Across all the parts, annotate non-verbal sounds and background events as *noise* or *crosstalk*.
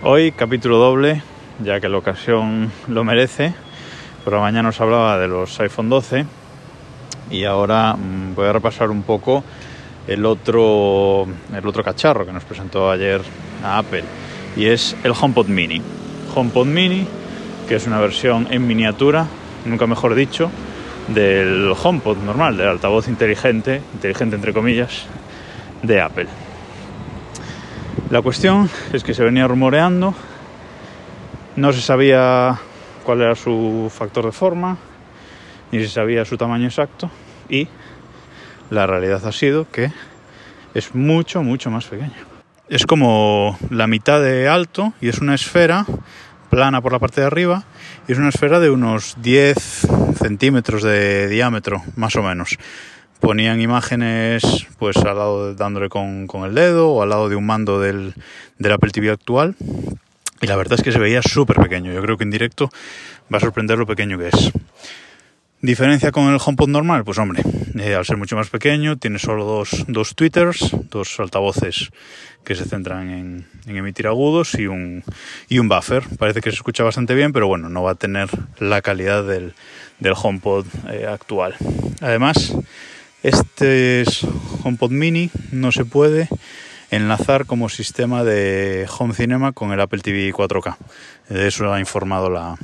Hoy capítulo doble, ya que la ocasión lo merece. Por la mañana os hablaba de los iPhone 12 y ahora mm, voy a repasar un poco el otro, el otro cacharro que nos presentó ayer a Apple y es el HomePod Mini. HomePod Mini, que es una versión en miniatura, nunca mejor dicho, del HomePod normal, del altavoz inteligente, inteligente entre comillas, de Apple. La cuestión es que se venía rumoreando, no se sabía cuál era su factor de forma, ni se sabía su tamaño exacto, y la realidad ha sido que es mucho, mucho más pequeño. Es como la mitad de alto y es una esfera plana por la parte de arriba y es una esfera de unos 10 centímetros de diámetro, más o menos ponían imágenes pues al lado dándole con, con, el dedo o al lado de un mando del, del Apple TV actual. Y la verdad es que se veía súper pequeño. Yo creo que en directo va a sorprender lo pequeño que es. Diferencia con el HomePod normal pues hombre eh, al ser mucho más pequeño tiene solo dos, dos tweeters dos altavoces que se centran en, en, emitir agudos y un, y un buffer. Parece que se escucha bastante bien pero bueno no va a tener la calidad del, del HomePod eh, actual. Además este es HomePod Mini, no se puede enlazar como sistema de Home Cinema con el Apple TV 4K. De eso ha informado la,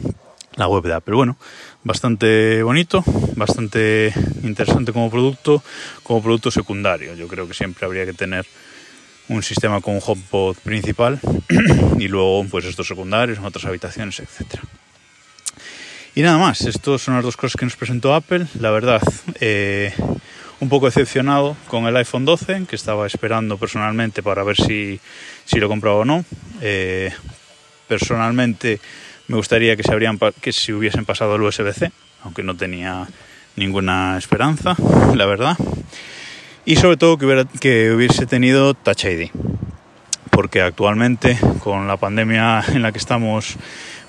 la web de Apple. Bueno, bastante bonito, bastante interesante como producto, como producto secundario. Yo creo que siempre habría que tener un sistema con un HomePod principal *clears throat* y luego pues estos secundarios en otras habitaciones, etcétera. Y nada más, estas son las dos cosas que nos presentó Apple. La verdad, eh, un poco decepcionado con el iPhone 12, que estaba esperando personalmente para ver si, si lo compraba o no. Eh, personalmente me gustaría que se, habrían, que se hubiesen pasado el USB-C, aunque no tenía ninguna esperanza, la verdad. Y sobre todo que, hubiera, que hubiese tenido Touch ID, porque actualmente con la pandemia en la que estamos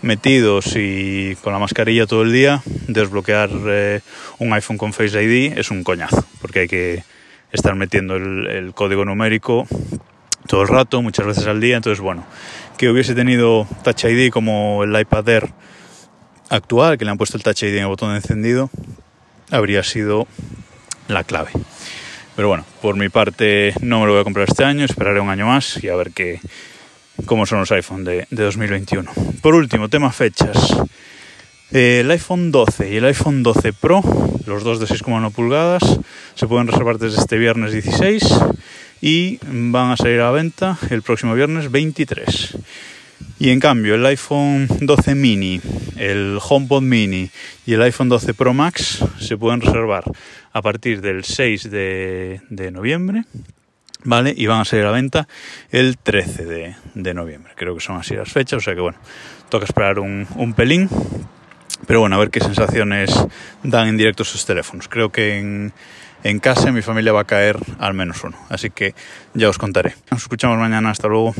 metidos y con la mascarilla todo el día, desbloquear eh, un iPhone con Face ID es un coñazo, porque hay que estar metiendo el, código numérico todo el rato, muchas veces al día. Entonces, bueno, que hubiese tenido Touch ID como el iPad Air actual, que le han puesto el Touch ID en el botón encendido, habría sido la clave. Pero bueno, por mi parte no me lo voy a comprar este año, esperaré un año más y a ver qué, cómo son los iPhone de, de 2021. Por último, tema fechas. El iPhone 12 y el iPhone 12 Pro, los dos de 6,1 pulgadas, se pueden reservar desde este viernes 16 y van a salir a la venta el próximo viernes 23. Y en cambio, el iPhone 12 mini, el HomePod mini y el iPhone 12 Pro Max se pueden reservar a partir del 6 de, de noviembre ¿vale? Y van a salir a la venta el 13 de, de, noviembre. Creo que son así las fechas, o sea que bueno, toca esperar un, un, pelín. Pero bueno, a ver qué sensaciones dan en directo esos teléfonos. Creo que en, en casa mi familia va a caer al menos uno. Así que ya os contaré. Nos escuchamos mañana. Hasta luego.